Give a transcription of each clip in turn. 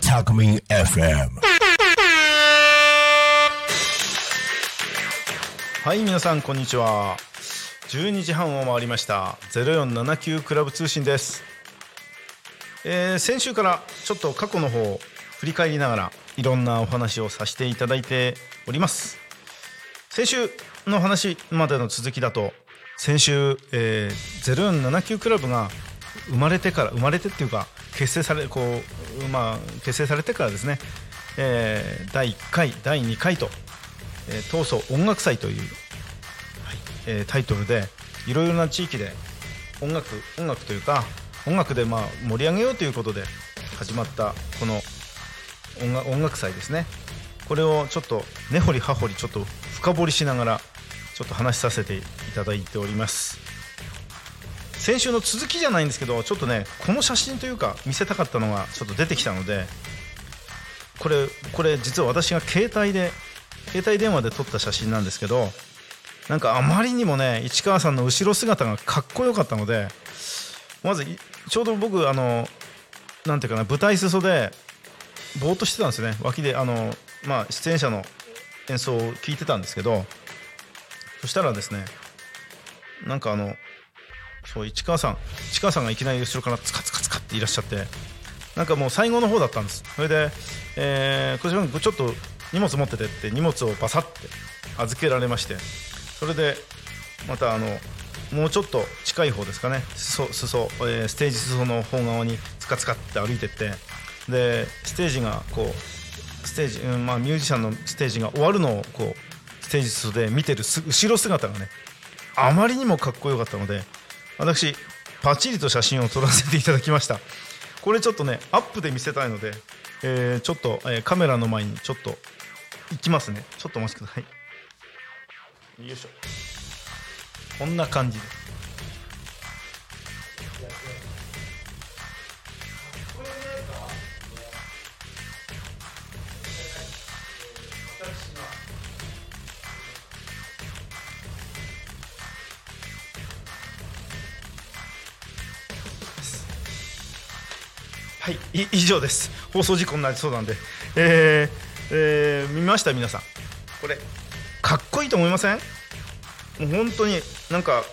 タクミン FM はい皆さんこんにちは。12時半を回りました。0479クラブ通信です、えー先週からちょっと過去の方を振り返りながらいろんなお話をさせていただいております。先週の話までの続きだと先週、えー、0479クラブが生まれてから生まれてっていうか結成されこうまあ結成されてからですね、えー第1回第2回とえー闘争音楽祭という、はいえータイトルでいろいろな地域で音楽音楽というか音楽でまあ盛り上げようということで始まったこの音楽音楽祭ですね。これをちょっと根掘り葉掘りちょっと深掘りしながらちょっと話させていただいております。先週の続きじゃないんですけどちょっとねこの写真というか見せたかったのがちょっと出てきたのでこれこれ実は私が携帯で携帯電話で撮った写真なんですけどなんかあまりにもね市川さんの後ろ姿がかっこよかったのでまずちょうど僕あのなんていうかな舞台裾でぼーっとしてたんですよね。脇であの、まあ、出演者の演奏を聞いてたんですけどそしたらですねなんかあのそう市川さん市川さんがいきなり後ろからツカツカツカっていらっしゃってなんかもう最後の方だったんです。それで、えー、こちらちょっと荷物持っててって荷物をバサッて預けられましてそれでまたあのもうちょっと近い方ですかね。裾裾、えーステージ裾の方側にツカツカって歩いてってでステージがこうステージ、うんまあ、ミュージシャンのステージが終わるのをこうステージ裾で見てる後ろ姿がねあまりにもかっこよかったので私パチリと写真を撮らせていただきました。これちょっとねアップで見せたいので、えーちょっと、えーカメラの前にちょっと行きますね。ちょっとお待ちください。よいしょ。こんな感じで。す以上です。放送事故になりそうなんで。えーえー見ました？皆さん。これかっこいいと思いません？もう本当になんか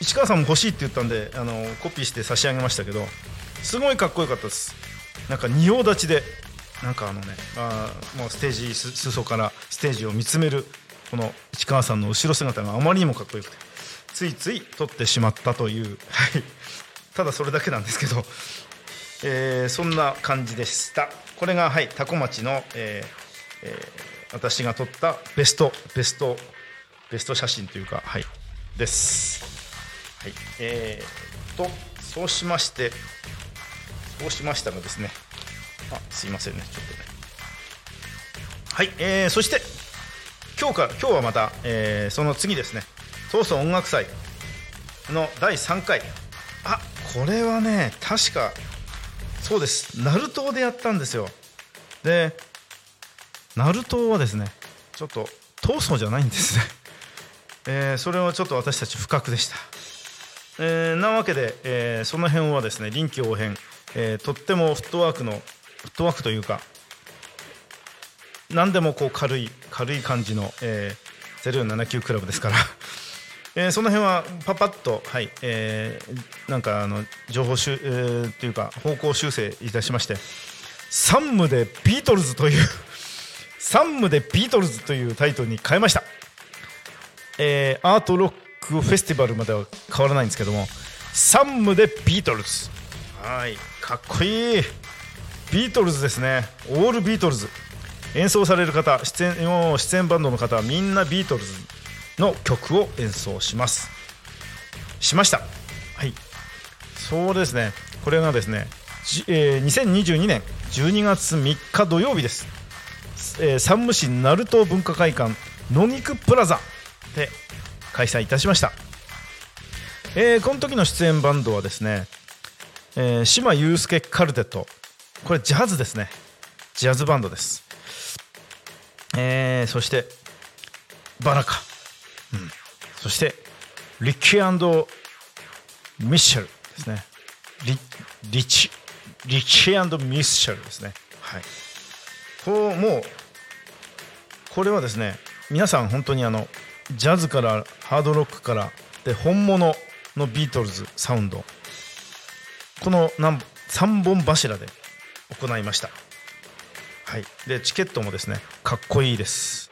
市川さんも欲しいって言ったんであのコピーして差し上げましたけどすごいかっこよかったです。なんか仁王立ちでなんかあのねあもうステージ裾からステージを見つめるこの市川さんの後ろ姿があまりにもかっこよくてついつい撮ってしまったという、はい、ただそれだけなんですけど、えーそんな感じでした。これがはい多古町の、えーえー私が撮ったベストベストベスト写真というかはいです。はいえー、とそうしましてそうしましたらですね。あすいませんね。ちょっとね。はい、えー、そして今日か今日はまた、えーその次ですね。東総音楽祭の第3回。あこれはね確かそうです。ナルトでやったんですよ。でナルトはですねちょっと闘争じゃないんですね、えーそれはちょっと私たち不覚でした、えーなわけで、えーその辺はですね臨機応変、えとってもフットワークのフットワークというか何でもこう軽い軽い感じの、えー、079クラブですから、えーその辺はパパッとはい、えーなんかあの情報修、えーっていうか方向修正いたしまして山武でビートルズという 山武でビートルズというタイトルに変えました、えーアートロックフェスティバルまでは変わらないんですけども山武でビートルズ。はいかっこいい。ビートルズですね。オールビートルズ。演奏される方出演もう出演バンドの方はみんなビートルズ。の曲を演奏します。しました。はい。そうですね。これがですね、えー2022年12月3日土曜日です、えー山武市鳴門文化会館野菊プラザで開催いたしました、えーこの時の出演バンドはですね、えー島祐介カルテット。これジャズですね。ジャズバンドです、えーそしてバラカ、そしてリッキーミッシェルですね。リリチリッキーミッシェルですね。はい。こうもうこれはですね皆さん本当にあのジャズからハードロックからで本物のビートルズサウンド。この3本柱で行いました。はい。でチケットもですねかっこいいです。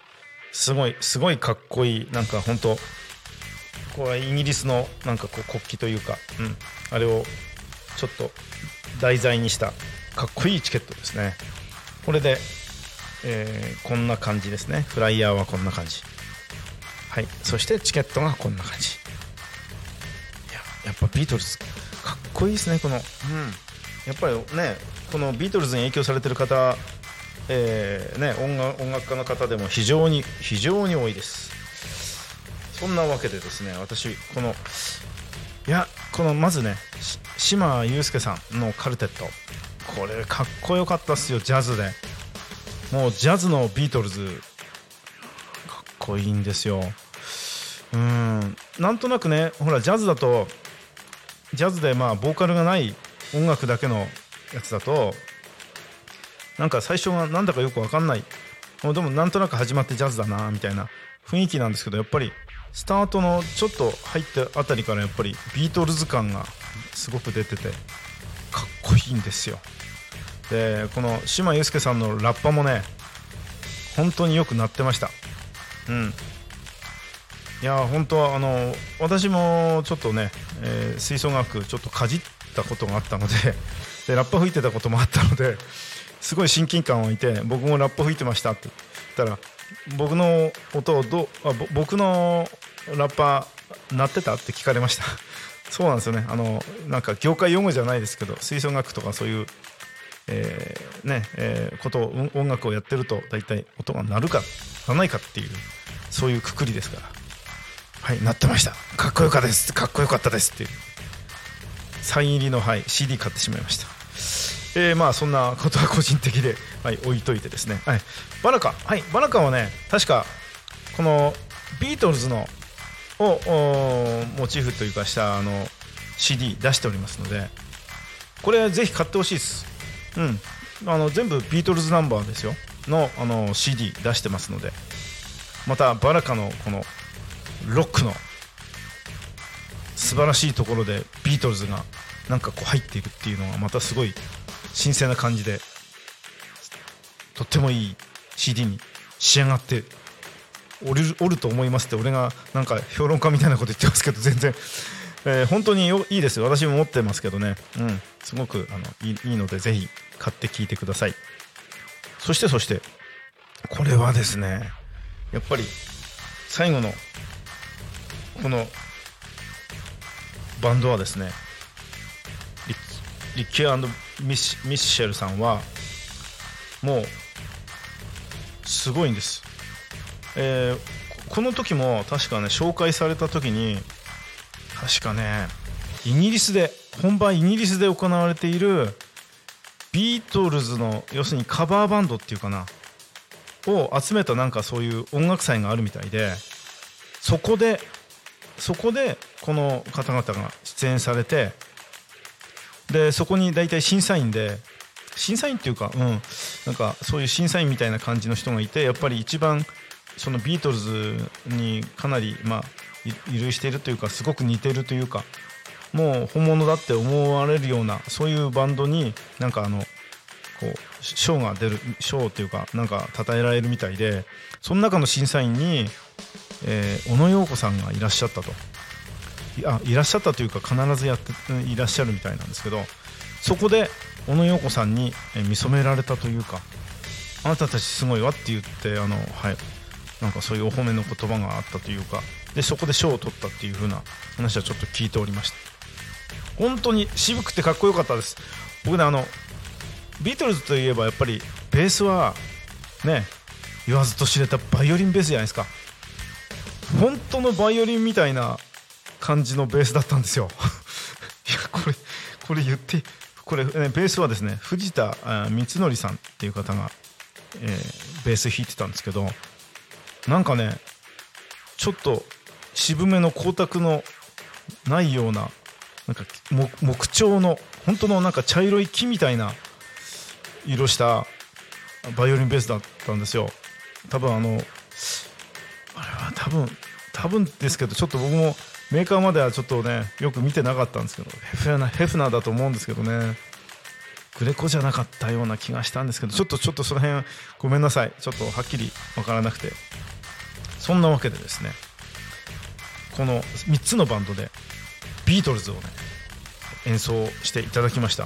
すごいすごいかっこいいなんか本当これはイギリスのなんかこう国旗というか、うん、あれをちょっと題材にしたかっこいいチケットですね。これで、えー、こんな感じですね。フライヤーはこんな感じ。はい。そしてチケットがこんな感じ。いややっぱビートルズかっこいいですねこの、うん、やっぱりねこのビートルズに影響されてる方えーね、音楽音楽家の方でも非常に非常に多いです。そんなわけでですね私このいやこのまずね島祐介さんのカルテット。これかっこよかったっすよジャズで。もうジャズのビートルズ。かっこいいんですよ。うん。なんとなくねほらジャズだとジャズでまあボーカルがない音楽だけのやつだとなんか最初がなんだかよく分かんない。でもなんとなく始まってジャズだなみたいな。雰囲気なんですけどやっぱりスタートのちょっと入ったあたりからやっぱりビートルズ感がすごく出ててかっこいいんですよ。でこの島祐介さんのラッパもね本当によくなってました。うん。いや本当はあの私もちょっとね、えー、吹奏楽ちょっとかじったことがあったのででラッパ吹いてたこともあったのですごい親近感を置いて僕もラップ吹いてましたって言ったら僕の音をどあ僕のラッパー鳴ってたって聞かれました。そうなんですよね。あのなんか業界用語じゃないですけど吹奏楽とかそういう、えー、ねえー、こと音楽をやってると大体音が鳴るか鳴らないかっていうそういうくくりですから。はい鳴ってました。かっこよかったです。かっこよかったですっていう。サイン入りの、はい、CD 買ってしまいました。えー、まあそんなことは個人的で、はい、置いといてですね、はい、バナカ、はい、バナカはね確かこのビートルズのをモチーフというかしたあの CD 出しておりますのでこれぜひ買ってほしいです、うん、あの全部ビートルズナンバーですよ。のあの CD 出してますので。またバラカのこのロックの素晴らしいところでビートルズがなんかこう入っているっていうのがまたすごい新鮮な感じでとってもいい CD に仕上がっておるおると思いますって俺がなんか評論家みたいなこと言ってますけど全然、えー、本当にいいですよ。私も持ってますけどね、うん、すごくあのいいいいのでぜひ買って聴いてください。そしてそしてこれはですねやっぱり最後のこのバンドはですねリッキーミッミシェルさんはもうすごいんです、えー、この時も確かね紹介された時に確かねイギリスで本番イギリスで行われているビートルズの要するにカバーバンドっていうかなを集めたなんかそういう音楽祭があるみたいでそこでそこでこの方々が出演されてでそこに大体審査員で審査員っていうか、うん、なんかそういう審査員みたいな感じの人がいてやっぱり一番そのビートルズにかなり、まあ、依類しているというかすごく似てるというかもう本物だって思われるようなそういうバンドになんかあのこう賞が出る賞っていうかなんか称えられるみたいでその中の審査員に、えー、小野陽子さんがいらっしゃったと。あいらっしゃったというか必ずやっていらっしゃるみたいなんですけどそこで小野陽子さんに見初められたというかあなたたちすごいわって言ってあの、はい、なんかそういうお褒めの言葉があったというかでそこで賞を取ったっていう風な話はちょっと聞いておりました。本当に渋くてかっこよかったです。僕ねあのビートルズといえばやっぱりベースはね言わずと知れたバイオリンベースじゃないですか。本当のバイオリンみたいな感じのベースだったんですよ。いやこれこれ言ってこれ、ね、ベースはですね藤田光則さんっていう方が、えー、ベース弾いてたんですけどなんかねちょっと渋めの光沢のないようななんか木木調の本当のなんか茶色い木みたいな色したバイオリンベースだったんですよ。多分あのあれは多分多分ですけどちょっと僕もメーカーまではちょっとねよく見てなかったんですけどヘフナヘフナーだと思うんですけどねグレコじゃなかったような気がしたんですけどちょっとちょっとその辺ごめんなさい。ちょっとはっきり分からなくて。そんなわけでですねこの3つのバンドでビートルズをね演奏していただきました。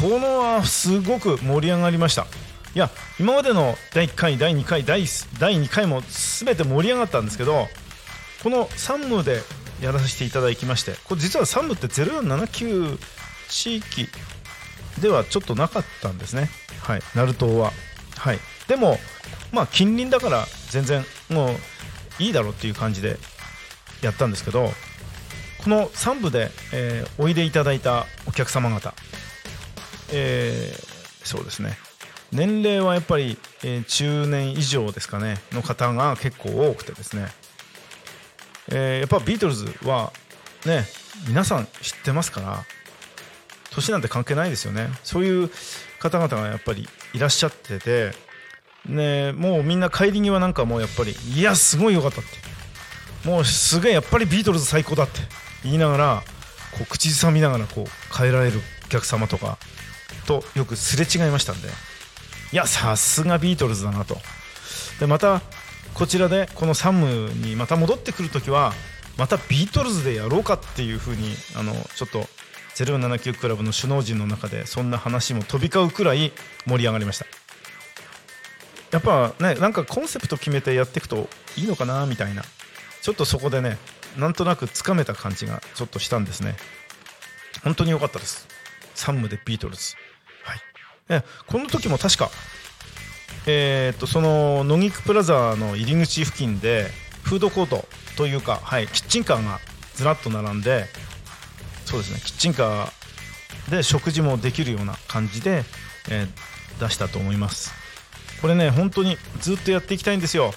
このはすごく盛り上がりました。いや今までの第1回第2回第第2回も全て盛り上がったんですけどこの3ムでやらせていただきましてこれ実は3ムって0479地域ではちょっとなかったんですね。はい。鳴門は。はい。でもまあ近隣だから全然もういいだろうっていう感じでやったんですけどこの3部で、えーおいでいただいたお客様方、えーそうですね。年齢はやっぱり、えー中年以上ですかね。の方が結構多くてですね、えーやっぱビートルズはね皆さん知ってますから年なんて関係ないですよね。そういう方々がやっぱりいらっしゃっててねもうみんな帰り際なんかもうやっぱりいやすごい良かったって。もうすげえやっぱりビートルズ最高だって。言いながらこう口ずさみながらこう帰られるお客様とかとよくすれ違いましたんで。いやさすがビートルズだなと。でまたこちらでこのサムにまた戻ってくるときはまたビートルズでやろうかっていうふうにあのちょっと079クラブの首脳陣の中でそんな話も飛び交うくらい盛り上がりました。やっぱねなんかコンセプト決めてやっていくといいのかなみたいな。ちょっとそこでねなんとなくつかめた感じがちょっとしたんですね。本当に良かったです。サムでビートルズ。はい。この時も確かえー、とその野木プラザの入り口付近でフードコートというか、はい、キッチンカーがずらっと並んでそうですねキッチンカーで食事もできるような感じで、えー出したと思います。これね本当にずっとやっていきたいんですよ。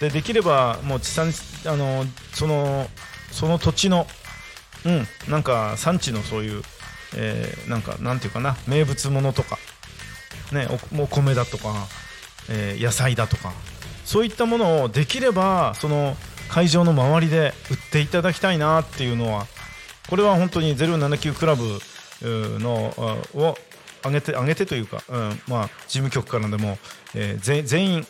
でできればもう地産あのそのその土地のうんなんか産地のそういう、えーなんかなんていうかな名物ものとかねおもう米だとか、えー野菜だとかそういったものをできればその会場の周りで売っていただきたいなっていうのはこれは本当に079クラブのを上げて上げてというか、うんまあ、事務局からでも、えー全員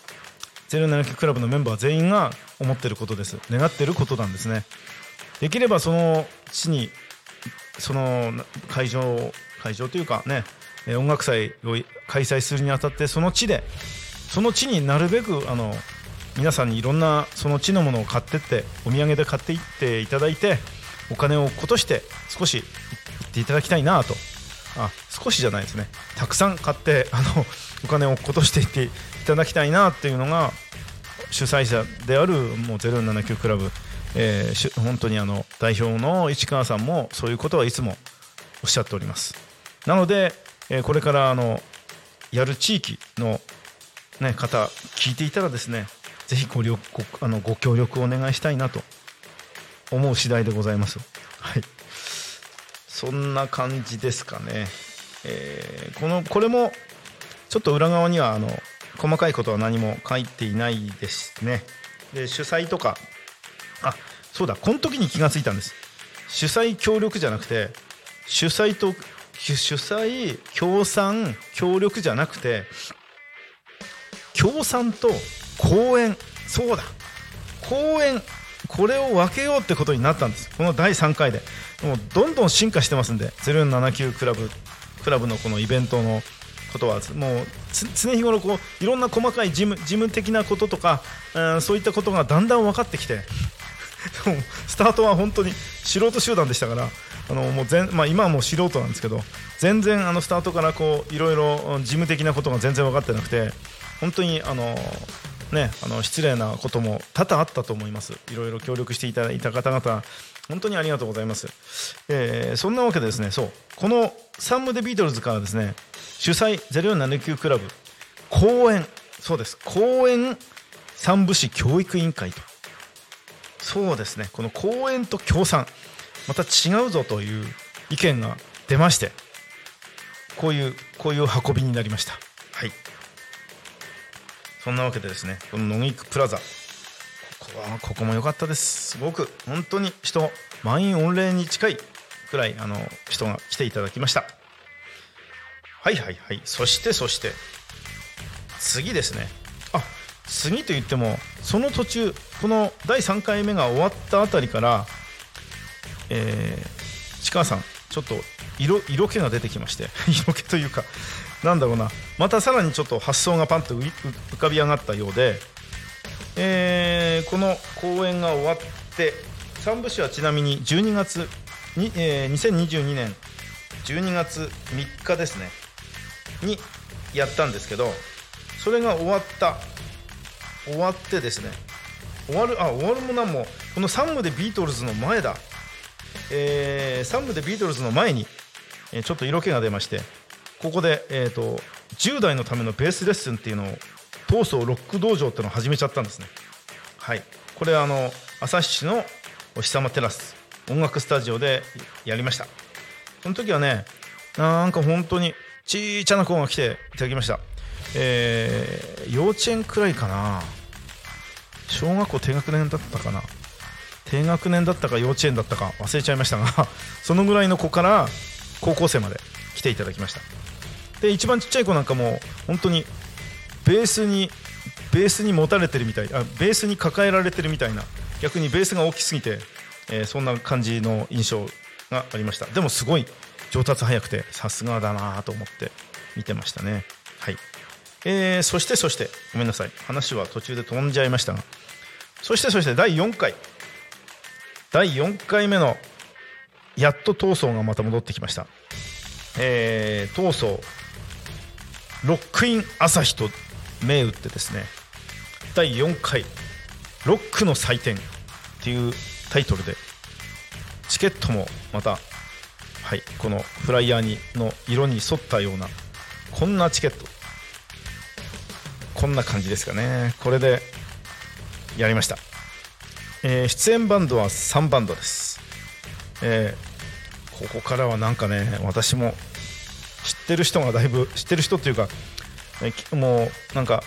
079クラブのメンバー全員が思ってることです。願ってることなんですね。できればその地にその会場会場というかね音楽祭を開催するにあたってその地でその地になるべくあの皆さんにいろんなその地のものを買ってってお土産で買っていっていただいてお金を落として少し行っていただきたいなと。あ少しじゃないですね。たくさん買ってあのお金を落としていっていただきたいなっていうのが主催者であるもう079クラブ、えー本当にあの代表の市川さんもそういうことはいつもおっしゃっております。なので、えーこれからあのやる地域の、ね、方聞いていたらですねぜひごりょごあのご協力をお願いしたいなと思う次第でございます。はい。そんな感じですかね、えーこのこれもちょっと裏側にはあの細かいことは何も書いていないですね。で主催とかあそうだこの時に気がついたんです。主催協力じゃなくて主催と主催協賛協力じゃなくて協賛と公演そうだ。公演これを分けようってことになったんです。この第3回で。もうどんどん進化してますんで。079クラブクラブのこのイベントのことは。もう常日頃こういろんな細かい事務事務的なこととか、うんそういったことがだんだん分かってきて。スタートは本当に素人集団でしたから。あのもう全、まあ、今はもう素人なんですけど。全然あのスタートからこういろいろ事務的なことが全然分かってなくて。本当にあのね、あの失礼なことも多々あったと思います。いろいろ協力していただいた方々、本当にありがとうございます。えーそんなわけでですね、そう、このサンム・デ・ビートルズからですね、主催0479クラブ、公演、そうです、公演三部市教育委員会と、そうですねこの公園と協賛また違うぞという意見が出ましてこういうこういう運びになりましたそんなわけでですねこの野木プラザ。ここはここも良かったです。すごく本当に人満員御礼に近いくらいあの人が来ていただきました。はいはいはい。そしてそして次ですね。あ次と言ってもその途中この第3回目が終わったあたりからえー、市川さんちょっと色色気が出てきまして 色気というかなんだろうな。またさらにちょっと発想がパンと浮かび上がったようで、えー、この公演が終わって3部詩はちなみに12月に、えー、2022年12月3日ですね。にやったんですけどそれが終わった。終わってですね。終わるあ終わるもなんもこの3部でビートルズの前だ。えー、3部でビートルズの前に、え、ちょっと色気が出ましてここで、えーと、10代のためのベースレッスンっていうのを闘争ロック道場っていうのを始めちゃったんですね。はい。これあの旭市のお日様テラス音楽スタジオでやりました。その時はねなんか本当にちいちゃな子が来ていただきました。えー、幼稚園くらいかな。小学校低学年だったかな。低学年だったか幼稚園だったか忘れちゃいましたがそのぐらいの子から高校生まで来ていただきました。で一番ちっちゃい子なんかも本当にベースにベースに持たれてるみたいあベースに抱えられてるみたいな逆にベースが大きすぎて、えー、そんな感じの印象がありました。でもすごい上達早くてさすがだなと思って見てましたね。はい、えー、そしてそしてごめんなさい。話は途中で飛んじゃいましたがそしてそして第4回。第4回目のやっと闘争がまた戻ってきました、えー、闘争。ロックイン朝日と銘打ってですね第4回ロックの祭典っていうタイトルでチケットもまたはいこのフライヤーにの色に沿ったようなこんなチケット。こんな感じですかね。これでやりました。えー、出演バンドは3バンドです、えー、ここからはなんかね私もってる人がだいぶ知ってる人っていうか、もうなんか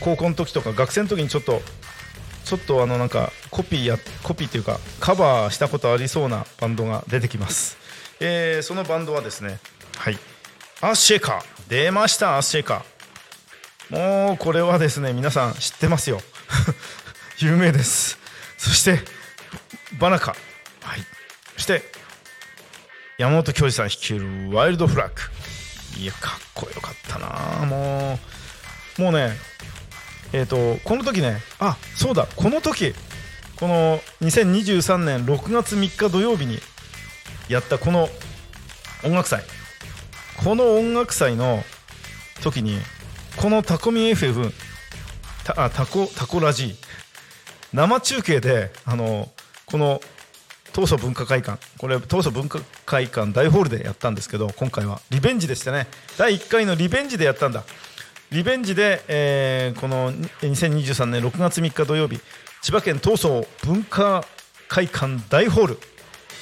高校の時とか学生の時にちょっとちょっとあのなんかコピーやコピーっていうかカバーしたことありそうなバンドが出てきます、えー、そのバンドはですねはい。アッシェカ出ましたアッシェカもうこれはですね皆さん知ってますよ。有名です。そしてバナカ、はい、そして山本教授さん率いるワイルドフラッグ。いやかっこよかったな。もうもうねえっ、ー、とこの時ねあそうだこの時この2023年6月3日土曜日にやったこの音楽祭。この音楽祭の時にこのタコミ FF たあタコタコラジ生中継であのこの東祖文化会館。これ東祖文化会館大ホールでやったんですけど今回はリベンジでしたね。第1回のリベンジでやったんだ。リベンジで、えー、この2023年6月3日土曜日千葉県東総文化会館大ホール、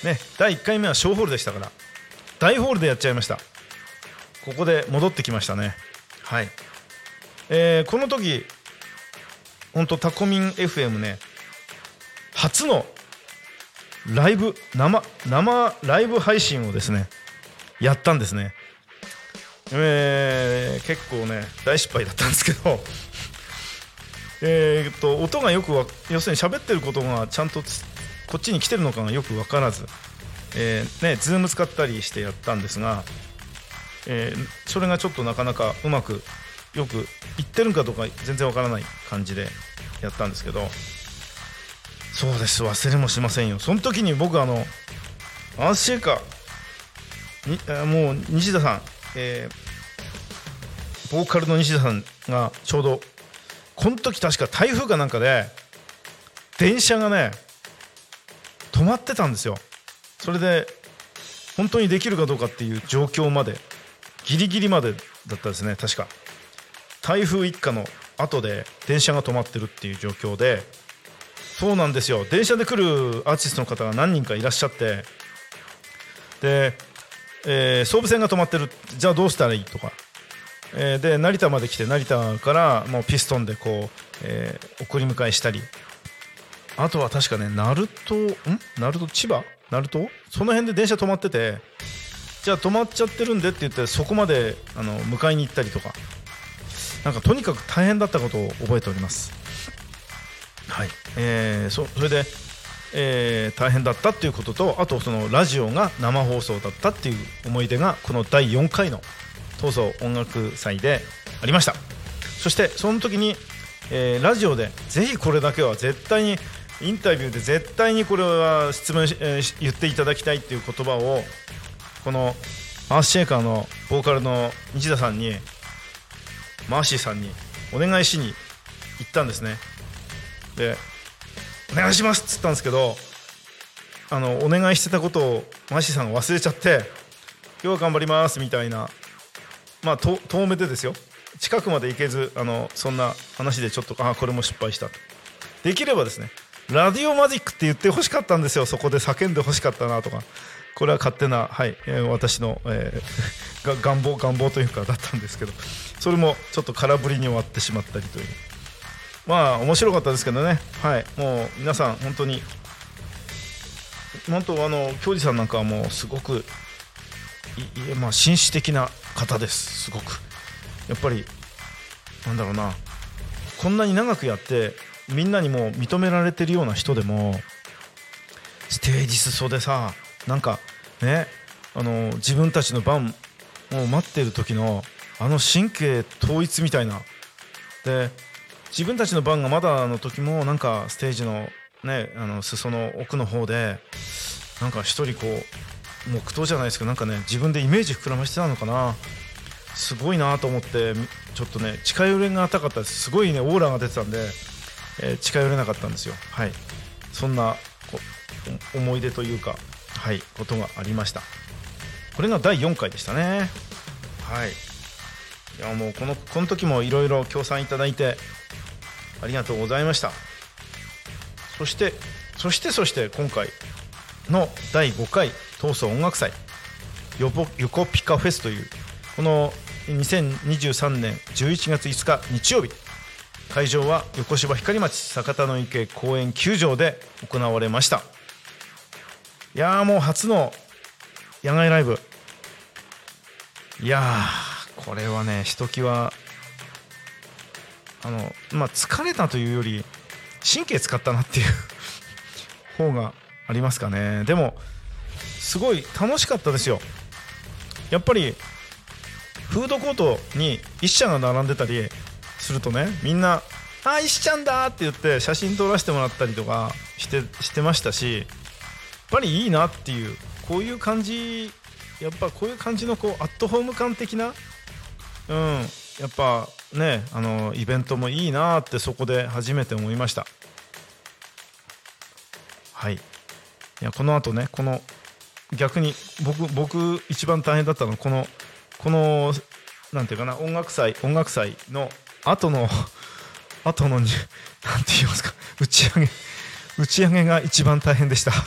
ね、第1回目は小ホールでしたから大ホールでやっちゃいました。ここで戻ってきましたね。はい、えー、この時本当タコミン FM ね初のライブ生生ライブ配信をですねやったんですね。えー、結構ね大失敗だったんですけど。えっと音がよくわ要するに喋ってることがちゃんとこっちに来てるのかがよく分からず、えー、ね、ズーム使ったりしてやったんですが、えー、それがちょっとなかなかうまくよく言ってるかどうか全然わからない感じでやったんですけど。そうです。忘れもしませんよ。その時に僕あのアースシェイカーにもう西田さん、えー、ボーカルの西田さんがちょうどこの時確か台風かなんかで電車がね止まってたんですよ。それで本当にできるかどうかっていう状況までギリギリまでだったですね確か。台風一過の後で電車が止まってるっていう状況でそうなんですよ。電車で来るアーティストの方が何人かいらっしゃって。で、えー総武線が止まってる。じゃあどうしたらいいとか、えーで成田まで来て成田からもうピストンでこう、えー送り迎えしたり。あとは確かね鳴門ん？鳴門千葉？鳴門？その辺で電車止まってて。じゃあ止まっちゃってるんでって言ってそこまであの迎えに行ったりとか。なんかとにかく大変だったことを覚えております。はい、えーそそれで、えー大変だったっていうこととあとそのラジオが生放送だったっていう思い出がこの第4回の東総音楽祭でありました。そしてその時に、えーラジオでぜひこれだけは絶対にインタビューで絶対にこれは質問、えー言っていただきたいっていう言葉をこのマースシェーカーのボーカルの西田さんにマーシーさんにお願いしに行ったんですね。で「お願いします」っつったんですけどあのお願いしてたことをマシさんが忘れちゃって「今日は頑張ります」みたいなまあ遠目でですよ。近くまで行けずあのそんな話でちょっとあこれも失敗したと。できればですねラディオマジックって言ってほしかったんですよ。そこで叫んでほしかったなとか。これは勝手な、はいえー私の、えーが願望願望というかだったんですけど。それもちょっと空振りに終わってしまったりという。まあ面白かったですけどね。はい。もう皆さん本当に。本当あの京二さんなんかはもうすごくいいまあ紳士的な方です。すごく。やっぱりなんだろうな。こんなに長くやってみんなにも認められてるような人でもステージ裾でさなんかねあの自分たちの番を待ってる時のあの神経統一みたいな。で自分たちの番がまだの時もなんかステージのねあの裾の奥の方でなんか一人こう黙祷じゃないですけどなんかね自分でイメージ膨らましてたのかな。すごいなと思ってちょっとね近寄れがたかったです。すごいねオーラが出てたんで、えー近寄れなかったんですよ。はい。そんな思い出というかはいことがありました。これが第4回でしたね。はい。いやもうこのこの時もいろいろ協賛いただいてありがとうございました。そしてそしてそして今回の第5回東総音楽祭ヨポヨコピカフェスというこの2023年11月5日日曜日会場は横芝光町酒田の池公園球場で行われました。いやーもう初の野外ライブ。いやーこれはねひときわあのまあ疲れたというより神経使ったなっていう 方がありますかねでもすごい楽しかったですよやっぱりフードコートに一社が並んでたりするとねみんな「あ石ちゃんだ!」って言って写真撮らせてもらったりとかしてしてましたしやっぱりいいなっていうこういう感じやっぱこういう感じのこうアットホーム感的なうんやっぱねあのイベントもいいなってそこで初めて思いました。はい。いやこの後ねこの逆に僕僕一番大変だったのはこのこのなんていうかな音楽祭音楽祭の後の 後のになんて言いますか打ち上げ打ち上げが一番大変でした。はい。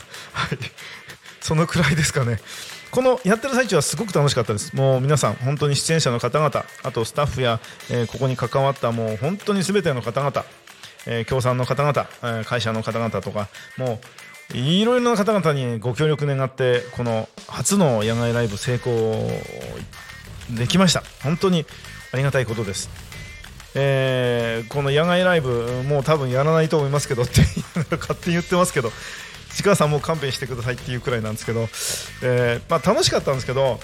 そのくらいですかね。このやってる最中はすごく楽しかったです。もう皆さん本当に出演者の方々あとスタッフや、えーここに関わったもう本当に全ての方々えー協賛の方々、えー会社の方々とかもういろいろな方々にご協力願ってこの初の野外ライブ成功できました。本当にありがたいことです、えーこの野外ライブもう多分やらないと思いますけどって勝手に言ってますけど。市川さんも勘弁してくださいっていうくらいなんですけど、えーまあ、楽しかったんですけど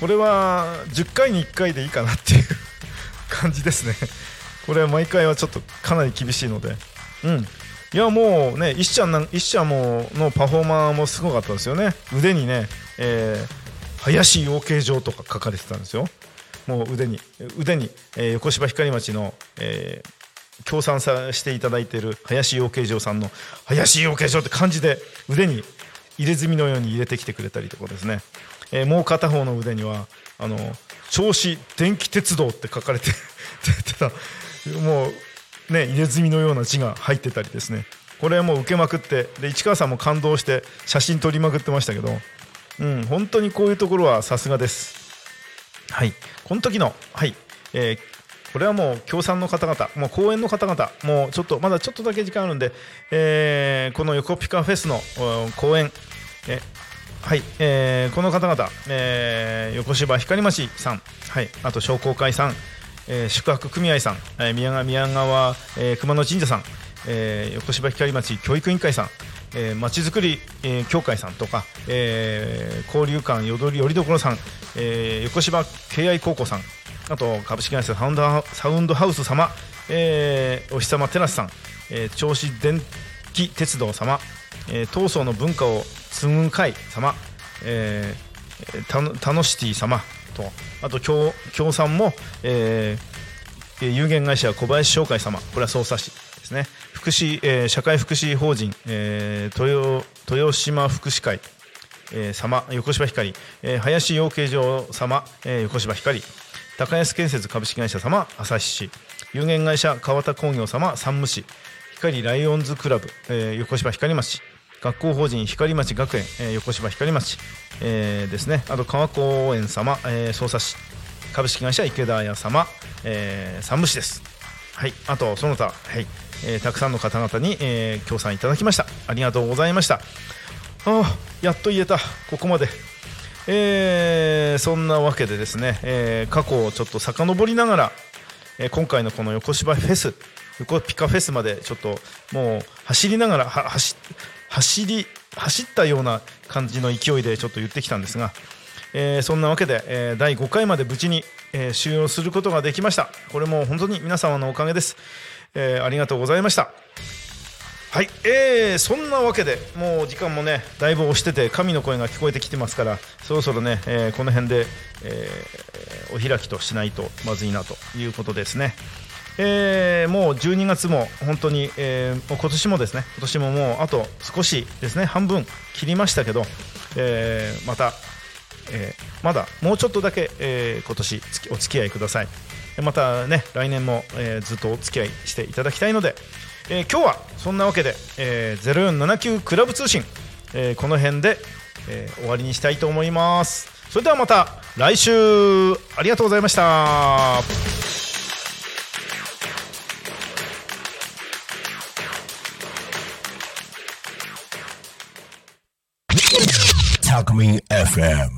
これは10回に1回でいいかなっていう 感じですね。これは毎回はちょっとかなり厳しいので。うん。いやもうね石ちゃんなん石ちゃんものパフォーマーもすごかったですよね。腕にね、えー林養鶏場とか書かれてたんですよ。もう腕に腕に、えー横芝光町の、えー協賛さしていただいている林養鶏場さんの林養鶏場って漢字で腕に入れ墨のように入れてきてくれたりとかですね、えーもう片方の腕にはあの銚子電気鉄道って書かれてた もうね入れ墨のような字が入ってたりですね。これはもう受けまくってで市川さんも感動して写真撮りまくってましたけど、うん、本当にこういうところはさすがです。はい。この時のはい、えーこれはもう協賛の方々、もう公演の方々、もうちょっとまだちょっとだけ時間あるんで、えーこの横ピカフェスのうん公演、えはい、えーこの方々、えー横芝光町さん、はい、あと商工会さん、えー宿泊組合さん、えー宮川宮川、えー熊野神社さん、えー横芝光町教育委員会さん、えー、まちづくり、えー協会さんとか、えー交流館よどりよりどころさん、えー横芝敬愛高校さんあと株式会社サウンドハサウンドハウス様、えーお日様テラスさん、えー銚子電気鉄道様、えー東総の文化を継ぐ会様、えータノシティ様とあと協協賛も、えーえー有限会社小林商会様これは匝瑳市ですね。福祉、えー社会福祉法人、えー豊豊島福祉会、えー様横芝光、えー林養鶏場様、えー横芝光。高安建設株式会社様旭市。有限会社川田工業様山武市。光ライオンズクラブ、えー横芝光町。学校法人光町学園、えー横芝光町、えーですね。あと川公園様、えー、匝瑳市。株式会社池田屋様、えー、山武市です。はい。あとその他、はい。えーたくさんの方々に、えー協賛いただきました。ありがとうございました。あーやっと言えた。ここまで。えーそんなわけでですね、えー過去をちょっと遡りながら、えー今回のこの横芝フェス横ピカフェスまでちょっともう走りながら走走り走ったような感じの勢いでちょっと言ってきたんですが、えーそんなわけで、えー第5回まで無事に、えー終了することができました。これも本当に皆様のおかげです、えーありがとうございました。はい、えー、そんなわけでもう時間もねだいぶ押してて神の声が聞こえてきてますからそろそろね、えーこの辺で、えーお開きとしないとまずいなということですね。えーもう12月も本当に、えーもう今年もですね今年ももうあと少しですね半分切りましたけど、えーまた、えーまだもうちょっとだけ、えー今年お付き合いくださいまたね来年も、えーずっとお付き合いしていただきたいので、えー今日はそんなわけで、えー0479クラブ通信、えーこの辺で、えー終わりにしたいと思いますそれではまた来週ありがとうございました。Talk Me FM.